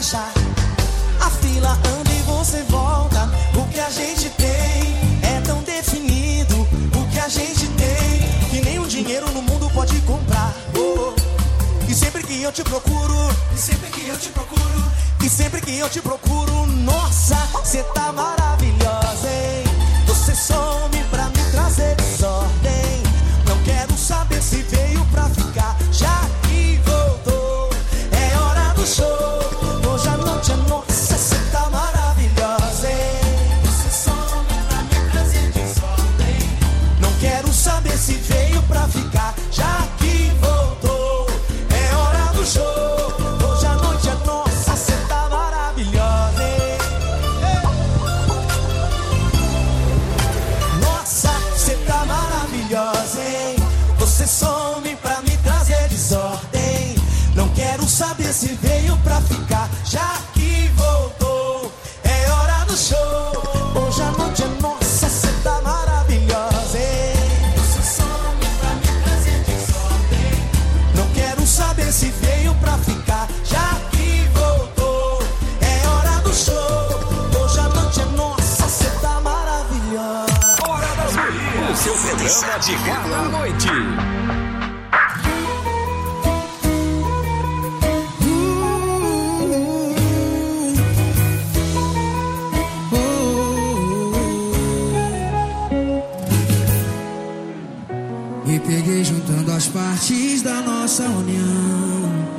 A fila anda e você volta. O que a gente tem é tão definido. O que a gente tem que nenhum dinheiro no mundo pode comprar. Oh, E sempre que eu te procuro, e sempre que eu te procuro, e sempre que eu te procuro, nossa, você tá maravilhosa, O seu programa de cada noite. Me peguei juntando as partes da nossa união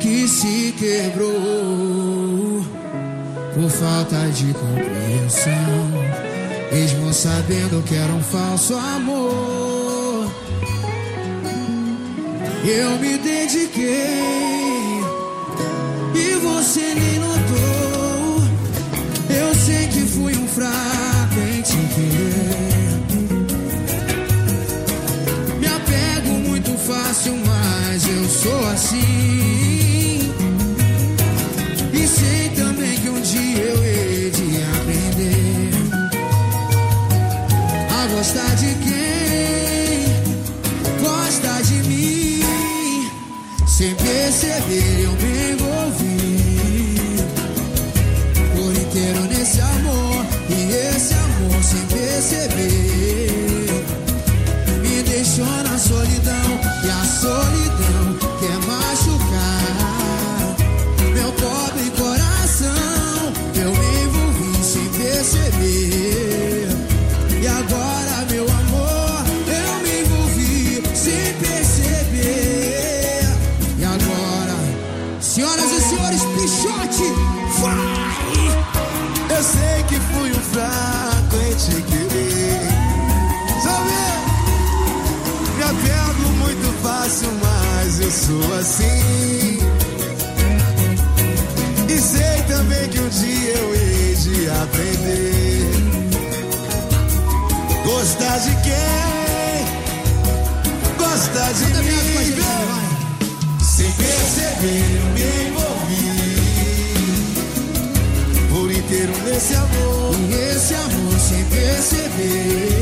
que se quebrou por falta de compreensão, mesmo sabendo que era um falso amor. Eu me dediquei e você nem notou. Eu sei que fui um fraco em te querer. Me apego muito fácil, mas eu sou assim. E sei sou assim. E sei também que um dia eu hei de aprender. Gostar de quem? Gostar de mim. Sem perceber, eu me envolvi por inteiro nesse amor. E esse amor sem perceber.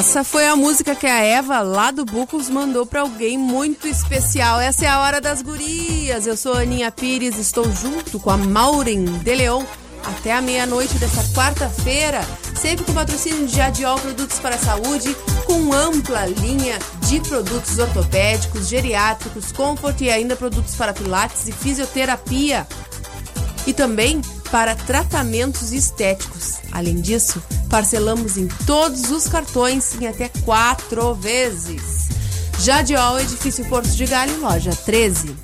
Essa foi a música que a Eva lá do Bucos mandou para alguém muito especial. Essa é a hora das gurias. Eu sou a Aninha Pires, estou junto com a Maureen de Leon até a meia-noite dessa quarta-feira, sempre com patrocínio de Adiol Produtos para a Saúde, com ampla linha de produtos ortopédicos, geriátricos, comfort e ainda produtos para pilates e fisioterapia. E também para tratamentos estéticos. Além disso, parcelamos em todos os cartões em até quatro vezes. Jadiol, edifício Porto de Galho, loja 13.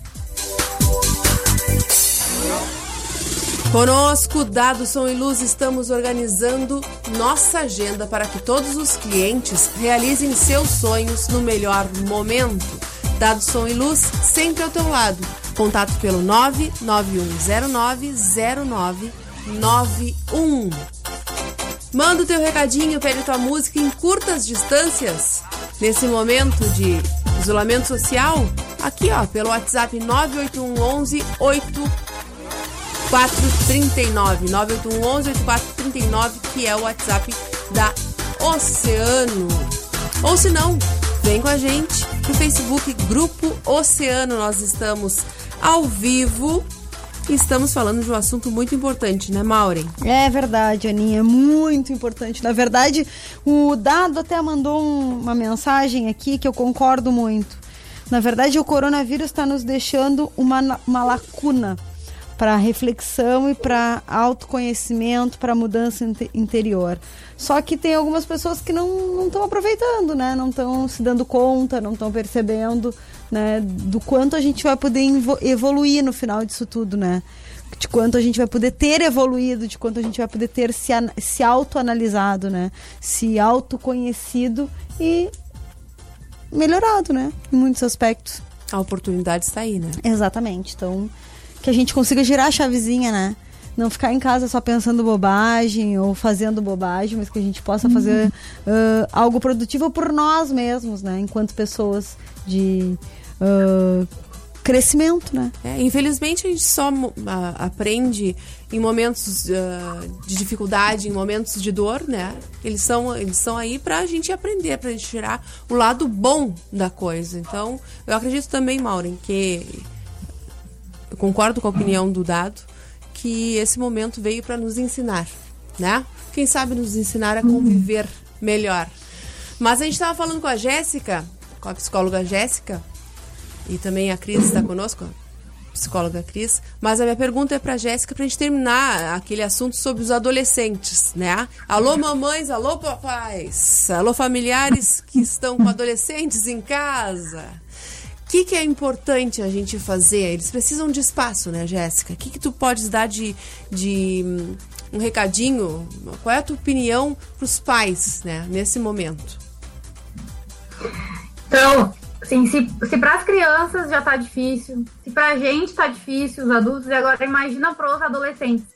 Conosco, Dado Som e Luz, estamos organizando nossa agenda para que todos os clientes realizem seus sonhos no melhor momento. Dado Som e Luz, sempre ao teu lado. Contato pelo 991090991. Manda o teu recadinho, pede tua música em curtas distâncias. Nesse momento de isolamento social, aqui ó, pelo WhatsApp 98111 8439 98111 8439, que é o WhatsApp da Oceano. Ou se não, vem com a gente no Facebook Grupo Oceano. Nós estamos ao vivo estamos falando de um assunto muito importante, né, Maureen? É verdade, Aninha, muito importante. Na verdade, o Dado até mandou um, uma mensagem aqui que eu concordo muito. Na verdade, o coronavírus está nos deixando uma, uma lacuna para reflexão e para autoconhecimento, para mudança interior. Só que tem algumas pessoas que não estão aproveitando, né? Não estão se dando conta, não estão percebendo, né? Do quanto a gente vai poder evoluir no final disso tudo, né? De quanto a gente vai poder ter evoluído, de quanto a gente vai poder ter se, se autoanalisado, né? Se autoconhecido e melhorado, né? Em muitos aspectos. A oportunidade está aí, né? Exatamente. Então, que a gente consiga girar a chavezinha, né? Não ficar em casa só pensando bobagem ou fazendo bobagem, mas que a gente possa fazer uh, algo produtivo por nós mesmos, né? Enquanto pessoas de uh, crescimento, né? É, infelizmente a gente só uh, aprende em momentos de dificuldade, em momentos de dor, né? Eles são, eles são aí para a gente aprender, para a gente tirar o lado bom da coisa. Então, eu acredito também, Maureen, que eu concordo com a opinião do Dado que esse momento veio para nos ensinar, né? Quem sabe nos ensinar a conviver melhor. Mas a gente estava falando com a Jéssica, com a psicóloga Jéssica, e também a Cris está conosco, a psicóloga Cris. Mas a minha pergunta é para Jéssica para a gente terminar aquele assunto sobre os adolescentes, né? Alô mamães, alô papais, alô familiares que estão com adolescentes em casa. O que, que é importante a gente fazer? Eles precisam de espaço, né, Jéssica? O que, que tu podes dar de, de hum, um recadinho? Qual é a tua opinião para os pais, né, nesse momento? Então, assim, se, se para as crianças já tá difícil, se para a gente tá difícil, os adultos, e agora imagina para os adolescentes.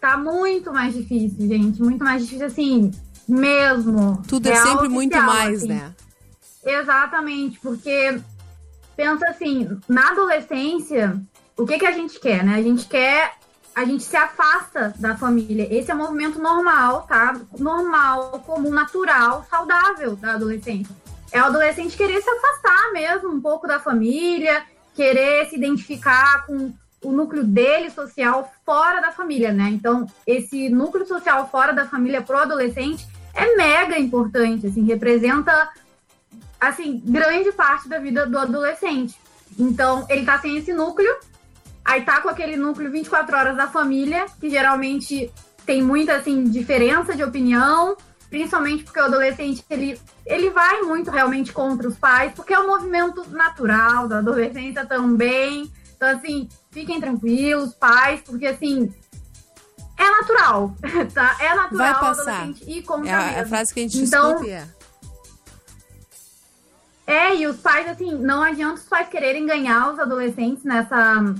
Tá muito mais difícil, gente. Muito mais difícil, assim, mesmo. Tudo é sempre oficial, muito mais, assim. né? Exatamente, porque pensa assim, na adolescência, o que, que a gente quer, né? A gente quer. A gente se afasta da família. Esse é um movimento normal, tá? Normal, comum, natural, saudável da adolescência. É o adolescente querer se afastar mesmo um pouco da família, querer se identificar com o núcleo dele social fora da família, né? Então, esse núcleo social fora da família pro adolescente é mega importante, assim, representa assim, grande parte da vida do adolescente. Então, ele tá sem esse núcleo, aí tá com aquele núcleo 24 horas da família, que geralmente tem muita, assim, diferença de opinião, principalmente porque o adolescente, ele, ele vai muito realmente contra os pais, porque é um movimento natural da adolescência também. Então, assim, fiquem tranquilos, pais, porque, assim, é natural, tá? É natural vai passar. adolescente ir contra é a, é a frase que a gente então, escuta é é, e os pais, assim, não adianta os pais quererem ganhar os adolescentes nessa,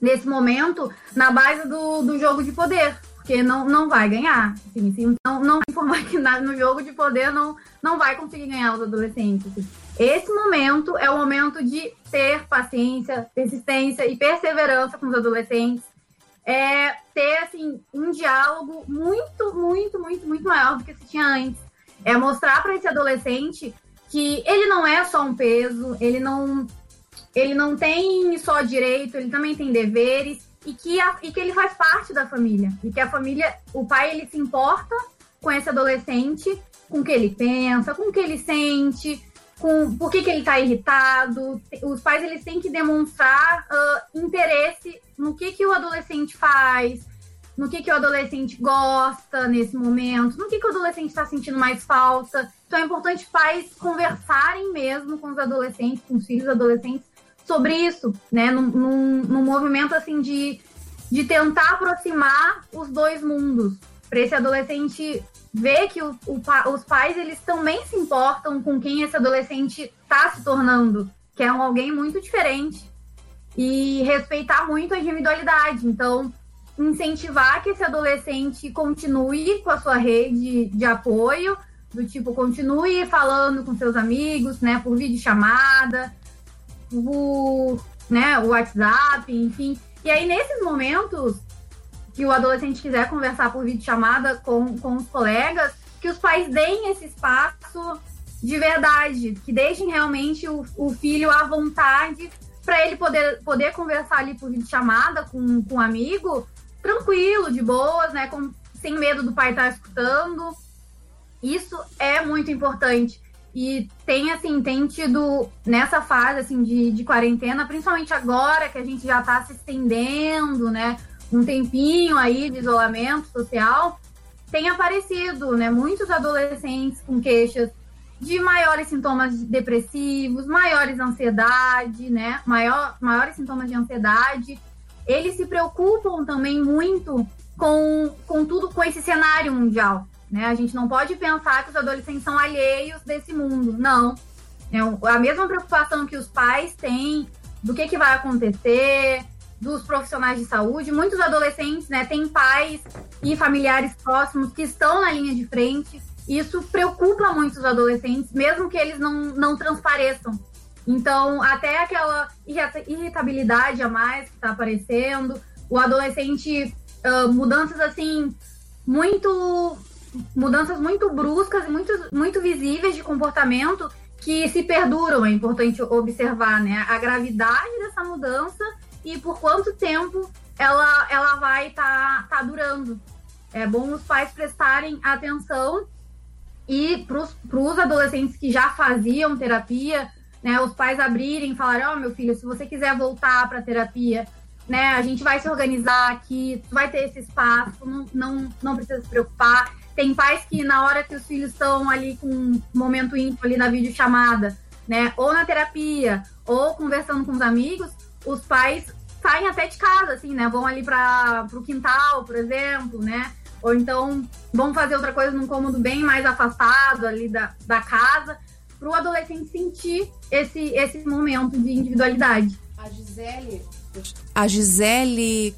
nesse momento na base do, do jogo de poder, porque não, não vai ganhar. Assim, assim, não, não informar que no jogo de poder não, não vai conseguir ganhar os adolescentes. Assim. Esse momento é o momento de ter paciência, persistência e perseverança com os adolescentes. É ter, assim, um diálogo muito, muito, muito, muito maior do que se tinha antes É mostrar para esse adolescente que ele não é só um peso, ele não ele não tem só direito, ele também tem deveres e que, a, e que ele faz parte da família. E que a família, o pai, ele se importa com esse adolescente, com o que ele pensa, com o que ele sente, com por que, que ele está irritado. Os pais, eles têm que demonstrar uh, interesse no que, que o adolescente faz, no que, que o adolescente gosta nesse momento, no que, que o adolescente está sentindo mais falta. Então é importante pais conversarem mesmo com os adolescentes, com os filhos adolescentes, sobre isso, né? Num, num, num movimento assim de, de tentar aproximar os dois mundos. Para esse adolescente ver que o, o, os pais eles também se importam com quem esse adolescente está se tornando, que é um alguém muito diferente. E respeitar muito a individualidade. Então, incentivar que esse adolescente continue com a sua rede de apoio, do tipo, continue falando com seus amigos, né, por vídeo chamada, o, né, o WhatsApp, enfim. E aí, nesses momentos que o adolescente quiser conversar por videochamada com, com os colegas, que os pais deem esse espaço de verdade, que deixem realmente o, o filho à vontade para ele poder, poder conversar ali por videochamada com, com um amigo, tranquilo, de boas, né? Com, sem medo do pai estar tá escutando. Isso é muito importante. E tem, assim, tem tido nessa fase, assim, de, de quarentena, principalmente agora que a gente já está se estendendo, né? Um tempinho aí de isolamento social, tem aparecido, né? Muitos adolescentes com queixas de maiores sintomas depressivos, maiores ansiedade, né? Maior, maiores sintomas de ansiedade. Eles se preocupam também muito com, com tudo, com esse cenário mundial. Né? A gente não pode pensar que os adolescentes são alheios desse mundo. Não. É a mesma preocupação que os pais têm do que, que vai acontecer, dos profissionais de saúde. Muitos adolescentes né, têm pais e familiares próximos que estão na linha de frente. Isso preocupa muito os adolescentes, mesmo que eles não, não transpareçam. Então, até aquela irritabilidade a mais que está aparecendo, o adolescente, uh, mudanças assim, muito mudanças muito bruscas e muito, muito visíveis de comportamento que se perduram, é importante observar, né? A gravidade dessa mudança e por quanto tempo ela, ela vai estar tá, tá durando. É bom os pais prestarem atenção e para os adolescentes que já faziam terapia, né, os pais abrirem e falarem, ó, oh, meu filho, se você quiser voltar para terapia, né, a gente vai se organizar aqui, vai ter esse espaço, não, não, não precisa se preocupar. Tem pais que na hora que os filhos estão ali com um momento íntimo ali na videochamada, né? Ou na terapia, ou conversando com os amigos, os pais saem até de casa, assim, né? Vão ali para o quintal, por exemplo, né? Ou então vão fazer outra coisa num cômodo bem mais afastado ali da, da casa, para o adolescente sentir esse, esse momento de individualidade. A Gisele. A Gisele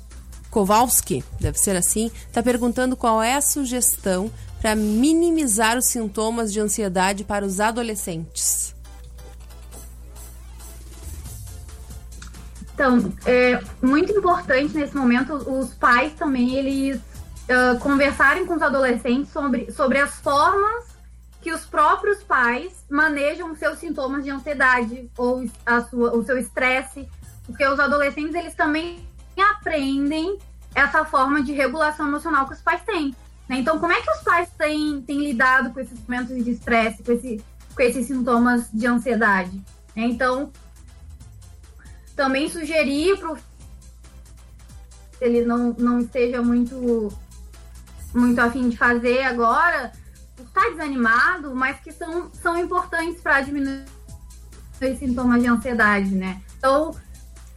Kowalski, deve ser assim, está perguntando qual é a sugestão para minimizar os sintomas de ansiedade para os adolescentes. Então, é muito importante nesse momento os pais também eles uh, conversarem com os adolescentes sobre, sobre as formas que os próprios pais manejam seus sintomas de ansiedade ou a sua, o seu estresse, porque os adolescentes eles também aprendem essa forma de regulação emocional que os pais têm. Né? Então, como é que os pais têm, têm lidado com esses momentos de estresse, com, esse, com esses sintomas de ansiedade? Né? Então, também sugerir para o ele não, não esteja muito, muito afim de fazer agora, está desanimado, mas que são, são importantes para diminuir os sintomas de ansiedade, né? Então,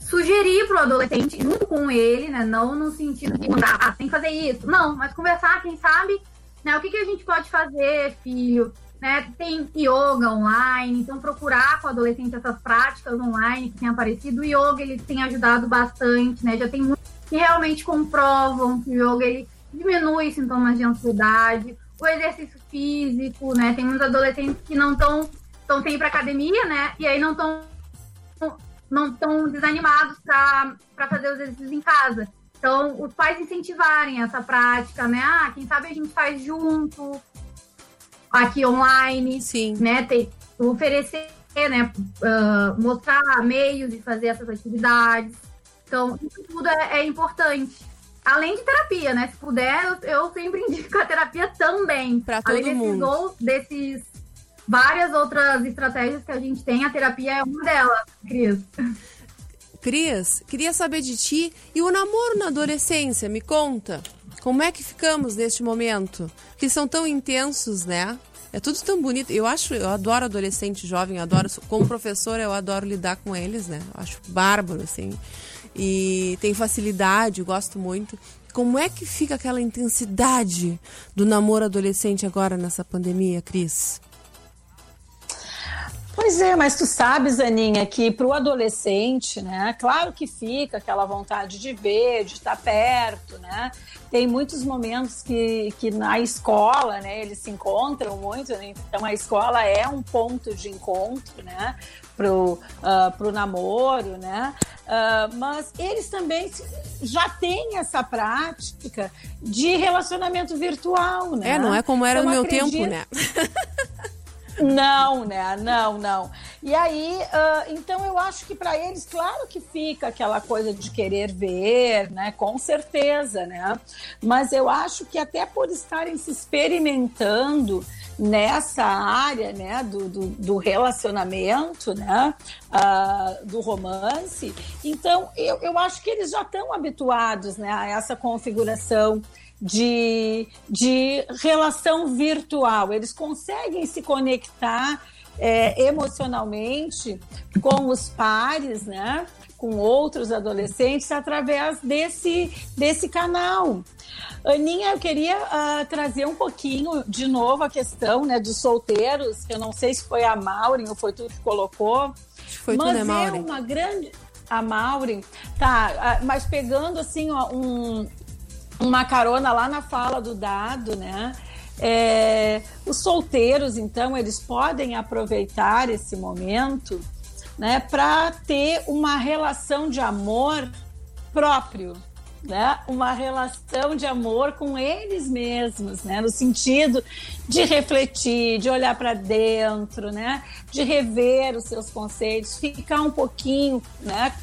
sugerir para o adolescente, junto com ele, né? Não no sentido de mandar, ah, tem que fazer isso. Não, mas conversar, quem sabe, né? O que, que a gente pode fazer, filho? Né? Tem yoga online, então procurar com o adolescente essas práticas online que têm aparecido. O yoga ele tem ajudado bastante, né? Já tem muitos que realmente comprovam que o yoga ele diminui sintomas de ansiedade, o exercício físico, né? Tem muitos adolescentes que não estão estão sem ir para academia, né? E aí não estão não estão desanimados para fazer os exercícios em casa. Então, os pais incentivarem essa prática, né? Ah, quem sabe a gente faz junto, aqui online, Sim. né? Ter, oferecer, né? uh, mostrar meios de fazer essas atividades. Então, isso tudo é, é importante. Além de terapia, né? Se puder, eu, eu sempre indico a terapia também. Além todo desses, mundo. ou- desses várias outras estratégias que a gente tem, a terapia é uma delas, Cris. Cris, queria saber de ti e o namoro na adolescência, me conta. Como é que ficamos neste momento? Que são tão intensos, né? É tudo tão bonito. Eu acho, eu adoro adolescente jovem, adoro, como professora, eu adoro lidar com eles, né? Eu acho bárbaro, assim. E tem facilidade, gosto muito. Como é que fica aquela intensidade do namoro adolescente agora nessa pandemia, Cris? Pois é, mas tu sabes, Aninha, que para o adolescente, né? Claro que fica aquela vontade de ver, de estar perto, né? Tem muitos momentos que, que na escola, né? Eles se encontram muito, né? então a escola é um ponto de encontro, né? Pro, uh, pro namoro, né? Uh, mas eles também já têm essa prática de relacionamento virtual, né? É, não é como era Então, no meu acredito- tempo, né? não, né? Não, não. E aí, ah, então eu acho que para eles, claro que fica aquela coisa de querer ver, né? Com certeza, né? Mas eu acho que até por estarem se experimentando nessa área, né? Do, do, do relacionamento, né? ah, do romance, então eu, eu acho que eles já estão habituados, né? A essa configuração de, de relação virtual. Eles conseguem se conectar é, emocionalmente com os pares, né? Com outros adolescentes através desse, desse canal. Aninha, eu queria ah, trazer um pouquinho de novo a questão né, dos solteiros. Eu não sei se foi a Maureen ou foi tu que colocou. Que foi tu, mas né, é uma grande. A Maureen, tá, ah, mas pegando assim, ó, um, uma carona lá na fala do dado, né? É, os solteiros, então, eles podem aproveitar esse momento, né, para ter uma relação de amor próprio, né? Uma relação de amor com eles mesmos, né? No sentido de refletir, de olhar para dentro, né? De rever os seus conceitos, ficar um pouquinho, né?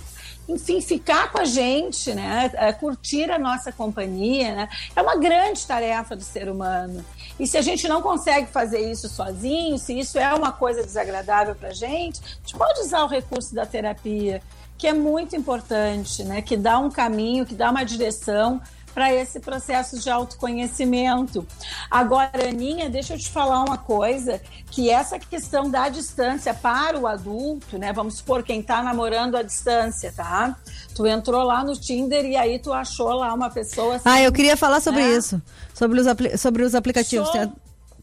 Enfim, ficar com a gente, né? É, curtir a nossa companhia, né? É uma grande tarefa do ser humano. E se a gente não consegue fazer isso sozinho, se isso é uma coisa desagradável para a gente, a gente pode usar o recurso da terapia, que é muito importante, né? Que dá um caminho, que dá uma direção para esse processo de autoconhecimento. Agora, Aninha, deixa eu te falar uma coisa, que essa questão da distância para o adulto, né? Vamos supor quem está namorando à distância, tá? Tu entrou lá no Tinder e aí tu achou lá uma pessoa assim, Ah, eu queria falar sobre né? isso. Sobre os, sobre os aplicativos. Tem,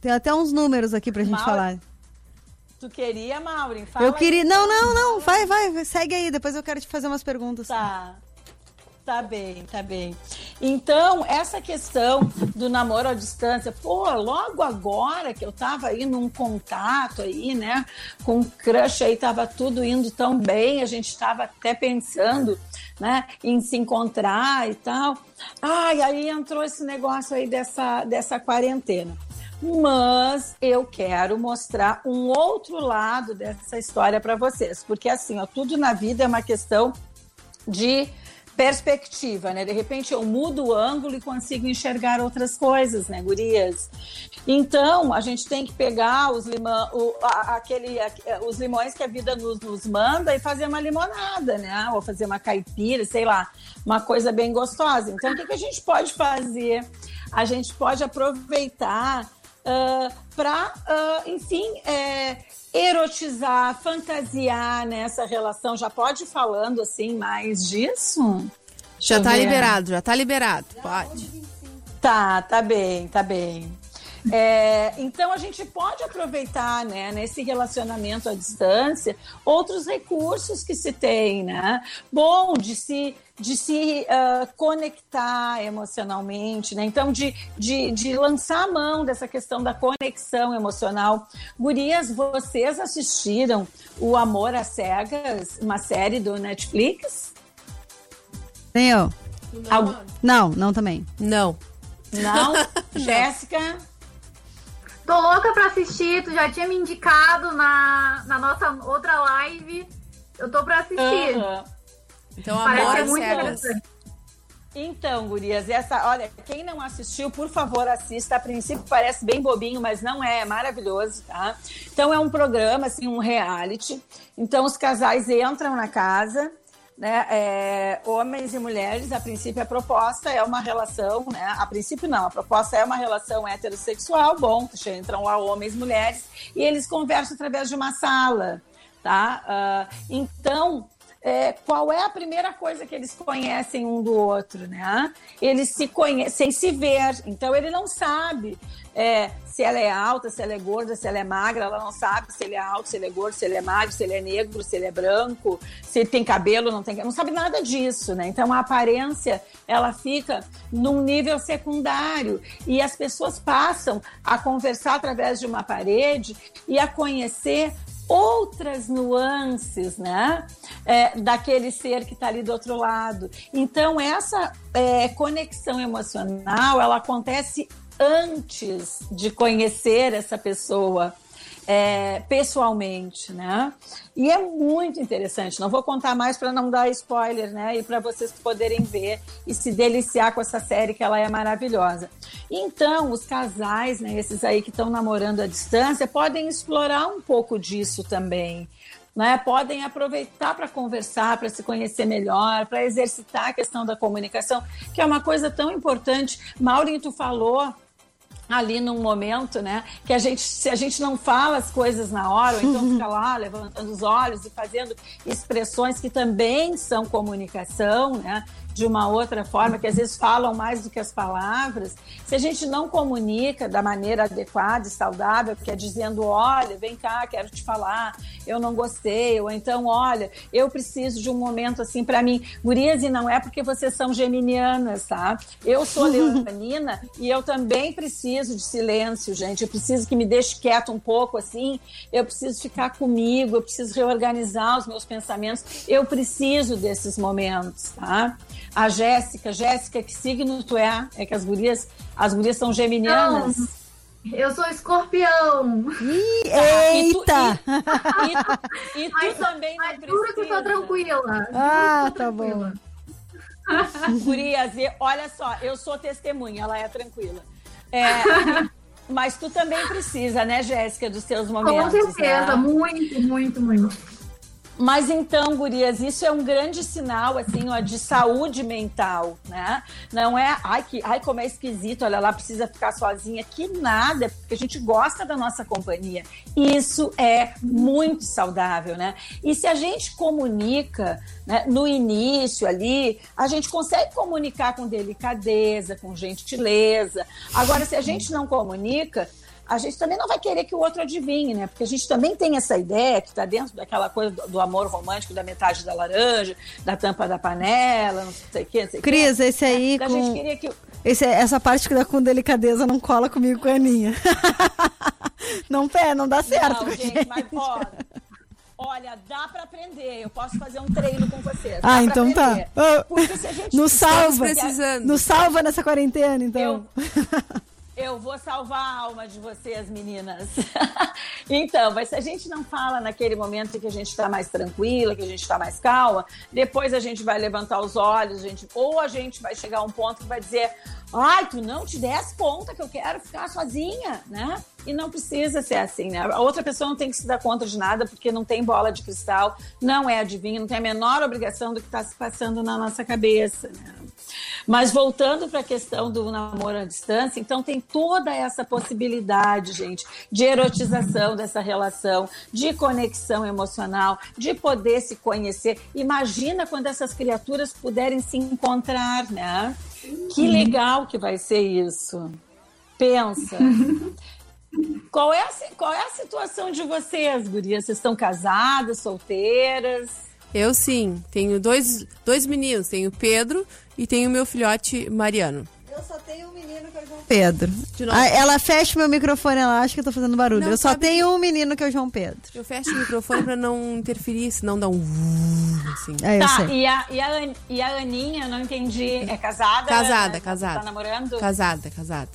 tem até uns números aqui pra gente Mauro, falar. Tu queria, Maureen? Fala Eu queria. aí. Não, não, não. Vai, vai, vai, segue aí. Depois eu quero te fazer umas perguntas. Tá. Tá bem, tá bem. Então, essa questão do namoro à distância, pô, logo agora que eu tava aí num contato aí, né, com um crush aí, tava tudo indo tão bem, a gente tava até pensando, né, em se encontrar e tal. Ai, aí entrou esse negócio aí dessa, dessa quarentena. Mas eu quero mostrar um outro lado dessa história para vocês, porque assim, ó, tudo na vida é uma questão de perspectiva, né? De repente eu mudo o ângulo e consigo enxergar outras coisas, né, gurias? Então, a gente tem que pegar os, limão, o, a- aquele, a- os limões que a vida nos, nos manda e fazer uma limonada, né? Ou fazer uma caipira, sei lá, uma coisa bem gostosa. Então, o que, que a gente pode fazer? A gente pode aproveitar para, enfim, é, erotizar, fantasiar nessa relação. Já pode ir falando assim mais disso? Já tá ver. liberado, já tá liberado. Pode. Tá, tá bem, tá bem. É, então a gente pode aproveitar, né, nesse relacionamento à distância, outros recursos que se tem, né? Bom, de se, de se ah, conectar emocionalmente, né? Então, de, de, de lançar a mão dessa questão da conexão emocional. Gurias, vocês assistiram O Amor às Cegas, uma série do Netflix? Nem eu. Algu- Não, não também. Não. Não? Jéssica? Tô louca pra assistir, tu já tinha me indicado na, na nossa outra live. Eu tô pra assistir. Aham. Então, Parece às muito interessante. Então, gurias, essa, olha, quem não assistiu, por favor, assista. A princípio parece bem bobinho, mas não é, é maravilhoso, tá? Então é um programa, assim, um reality. Então os casais entram na casa, né? é, homens e mulheres, a princípio a proposta é uma relação, né? A princípio não, a proposta é uma relação heterossexual, bom, entram lá homens e mulheres, e eles conversam através de uma sala, tá? Ah, então, é, qual é a primeira coisa que eles conhecem um do outro, né? Eles se conhecem se ver, então ele não sabe é, se ela é alta, se ela é gorda, se ela é magra, ela não sabe se ele é alto, se ele é gordo, se ele é magro, se ele é negro, se ele é branco, se ele tem cabelo, não tem não sabe nada disso, né? Então a aparência ela fica num nível secundário e as pessoas passam a conversar através de uma parede e a conhecer outras nuances, né, é, daquele ser que está ali do outro lado. Então essa é, conexão emocional ela acontece antes de conhecer essa pessoa é, pessoalmente, né? E é muito interessante. Não vou contar mais para não dar spoiler, né? E para vocês poderem ver e se deliciar com essa série que ela é maravilhosa. Então, os casais, né? Esses aí que estão namorando à distância, podem explorar um pouco disso também. Né, podem aproveitar para conversar, para se conhecer melhor, para exercitar a questão da comunicação, que é uma coisa tão importante. Maurinho, tu falou ali num momento, né? Que a gente, se a gente não fala as coisas na hora, ou então fica lá levantando os olhos e fazendo expressões que também são comunicação, né? De uma outra forma, que às vezes falam mais do que as palavras. Se a gente não comunica da maneira adequada e saudável, que é dizendo, olha, vem cá, quero te falar, eu não gostei, ou então, olha, eu preciso de um momento assim para mim. Gurias, e não é porque vocês são geminianas, tá? Eu sou leonina e eu também preciso de silêncio, gente. Eu preciso que me deixe quieto um pouco assim. Eu preciso ficar comigo, eu preciso reorganizar os meus pensamentos. Eu preciso desses momentos, tá? A Jéssica, Jéssica, que signo tu é? É que as gurias, as gurias são geminianas. Não. Eu sou escorpião. Ih, Tá, e tu- eita! E, e tu, e tu Mas, também não mas que eu precisa. tô tranquila. Ah, que tô tá bom. tranquila. Gurias, e olha só, eu sou testemunha, ela é tranquila. É, mas tu também precisa, né, Jéssica, dos teus Com momentos. certeza, né? muito, muito, muito. Mas então, gurias, isso é um grande sinal, assim, ó, de saúde mental, né? Não é, ai, que, ai, como é esquisito, olha lá, precisa ficar sozinha. Que nada, porque a gente gosta da nossa companhia. Isso é muito saudável, né? E se a gente comunica né, no início ali, a gente consegue comunicar com delicadeza, com gentileza. Agora, se a gente não comunica, a gente também não vai querer que o outro adivinhe, né? Porque a gente também tem essa ideia que está dentro daquela coisa do, do amor romântico, da metade da laranja, da tampa da panela, não sei o quê, não sei. Cris, esse aí A gente com. queria que. Esse, essa parte que dá com delicadeza não cola comigo com a Aninha. não pé, não dá certo. Não, a gente, mas ó, olha, dá para aprender. Eu posso fazer um treino com vocês. Ah, dá então pra tá. Porque se a gente Nos salva. precisando. Nos salva nessa quarentena, então. Eu, eu vou salvar a alma de vocês, meninas. então, mas se a gente não fala naquele momento que a gente está mais tranquila, que a gente está mais calma, depois a gente vai levantar os olhos, gente, ou a gente vai chegar a um ponto que vai dizer: ai, tu não te des conta que eu quero ficar sozinha, né? E não precisa ser assim, né? A outra pessoa não tem que se dar conta de nada porque não tem bola de cristal, não é adivinho, não tem a menor obrigação do que está se passando na nossa cabeça, né? Mas voltando para a questão do namoro à distância, então tem toda essa possibilidade, gente, de erotização dessa relação, de conexão emocional, de poder se conhecer. Imagina quando essas criaturas puderem se encontrar, né? Que legal que vai ser isso. Pensa. Qual é, a, qual é a situação de vocês, gurias? Vocês estão casadas, solteiras? Eu sim, tenho dois, dois meninos, tenho o Pedro e tenho o meu filhote Mariano. Eu só tenho um menino que é o João Pedro. Ah, ela fecha meu microfone, ela acha que eu tô fazendo barulho. Não, eu só tenho um menino que é o João Pedro. Eu fecho o microfone pra não interferir, senão dá um assim. É, eu tá, sei. e a, e, a, An- e a Aninha, não entendi. É casada? Casada, Né? casada. Tá namorando? Casada, casada.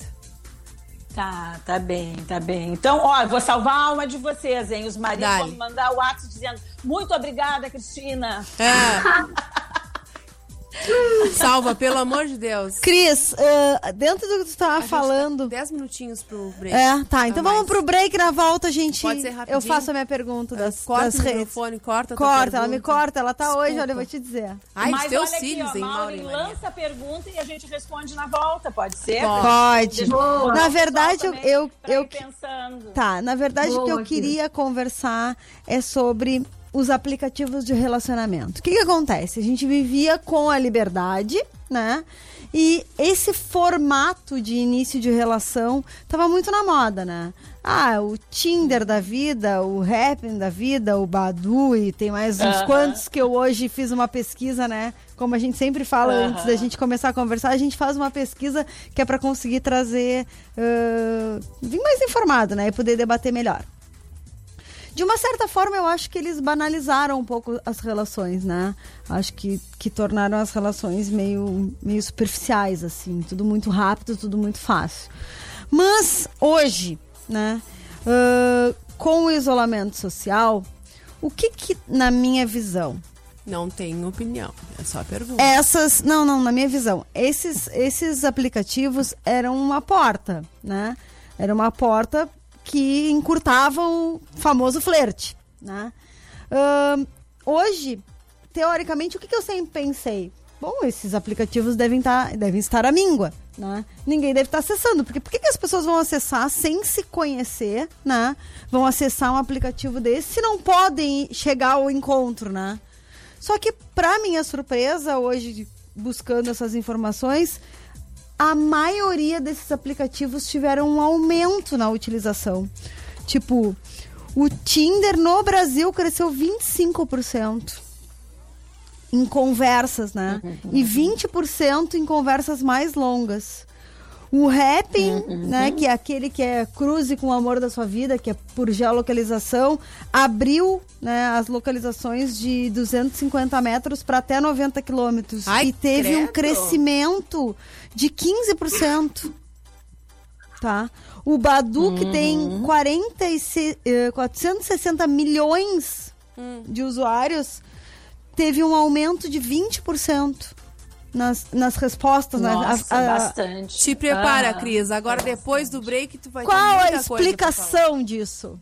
Tá, tá bem, tá bem. Então, ó, eu vou salvar a alma de vocês, hein? Os maridos Dale. vão mandar o WhatsApp dizendo muito obrigada, Cristina. É. Salva, pelo amor de Deus. Cris, ah, dentro do que tu tava A gente falando. tá 10 minutinhos pro break. É, tá. Então A vamos mais. pro break na volta, a gente. Pode ser eu rapidinho? faço a minha pergunta das, Corta das o redes. microfone, corta Corta, ela me corta, ela tá hoje, Desculpa. olha, eu vou te dizer. Ai, Mas os teus olha cílios, aqui, hein, ó, Maureen, Maureen? Maria? lança a pergunta e a gente responde na volta, pode ser? Pode. Boa. Na verdade, eu, eu, eu pensando. Tá, na verdade o que eu queria conversar é sobre os aplicativos de relacionamento. O que, que acontece? A gente vivia com a liberdade, né? E esse formato de início de relação tava muito na moda, né? Ah, o Tinder da vida, o Happn da vida, o Badu e tem mais uns Aham. quantos que eu hoje fiz uma pesquisa, né? Como a gente sempre fala Aham. antes da gente começar a conversar, a gente faz uma pesquisa que é para conseguir trazer, ãh, vir mais informado, né? E poder debater melhor. De uma certa forma, eu acho que eles banalizaram um pouco as relações, né? Acho que, que tornaram as relações meio, meio superficiais, assim. Tudo muito rápido, tudo muito fácil. Mas, hoje, né? ãh, com o isolamento social, o que que, na minha visão, Não tenho opinião. É só a pergunta. essas, não, não, na minha visão, esses, esses aplicativos eram uma porta, né? Era uma porta que encurtavam o famoso flerte, né? Ahn, hoje, teoricamente, o que, que eu sempre pensei? Bom, esses aplicativos devem, tá, devem estar à míngua, né? Ninguém deve estar acessando, porque por que, que as pessoas vão acessar sem se conhecer, né? Vão acessar um aplicativo desse se não podem chegar ao encontro, né? Só que, para minha surpresa, hoje, buscando essas informações, a maioria desses aplicativos tiveram um aumento na utilização. Tipo, o Tinder no Brasil cresceu 25% em conversas, né? E 20% em conversas mais longas. O Rapping, né, que é aquele que é cruze com o amor da sua vida, que é por geolocalização, abriu né, as localizações de 250 metros para até 90 quilômetros. E teve um credo. crescimento de 15%. Tá? O Badu, que tem 46, eh, 460 milhões de usuários, teve um aumento de 20% nas, nas respostas. né? Nossa, A- a- bastante. Te prepara, Ah. Cris. Agora, depois do break, tu vai ter Qual a explicação disso?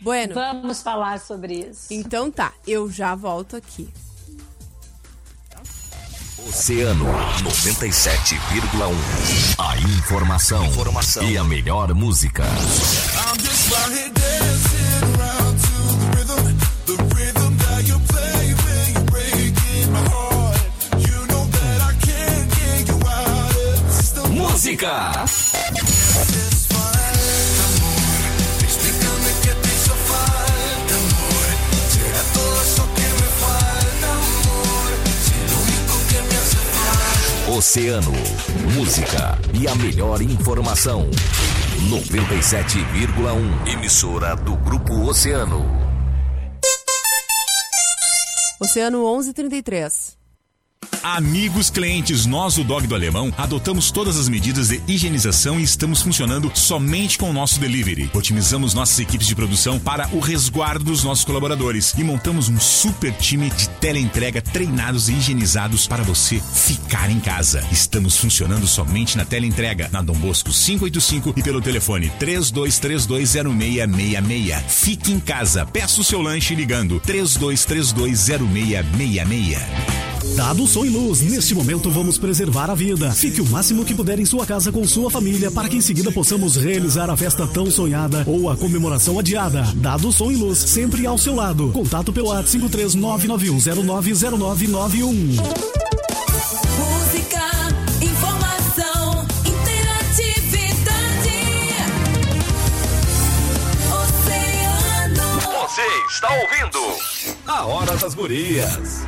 Bueno, Vamos falar sobre isso. então tá. Eu já volto aqui. Oceano 97,1. A informação, informação e a melhor música. Música. Oceano, música e a melhor informação. 97,1. Emissora do Grupo Oceano. Oceano 1133. Amigos clientes, nós do Dog do Alemão adotamos todas as medidas de higienização e estamos funcionando somente com o nosso delivery. Otimizamos nossas equipes de produção para o resguardo dos nossos colaboradores e montamos um super time de teleentrega treinados e higienizados para você ficar em casa. Estamos funcionando somente na teleentrega, na Dom Bosco 585 e pelo telefone 32320666. Fique em casa, peça o seu lanche ligando 32320666. Dado som e luz, neste momento vamos preservar a vida. Fique o máximo que puder em sua casa com sua família para que em seguida possamos realizar a festa tão sonhada ou a comemoração adiada. Dado som e luz, sempre ao seu lado. Contato pelo WhatsApp 53991090991. Música, informação, interatividade. Oceano. Você está ouvindo a Hora das Gurias.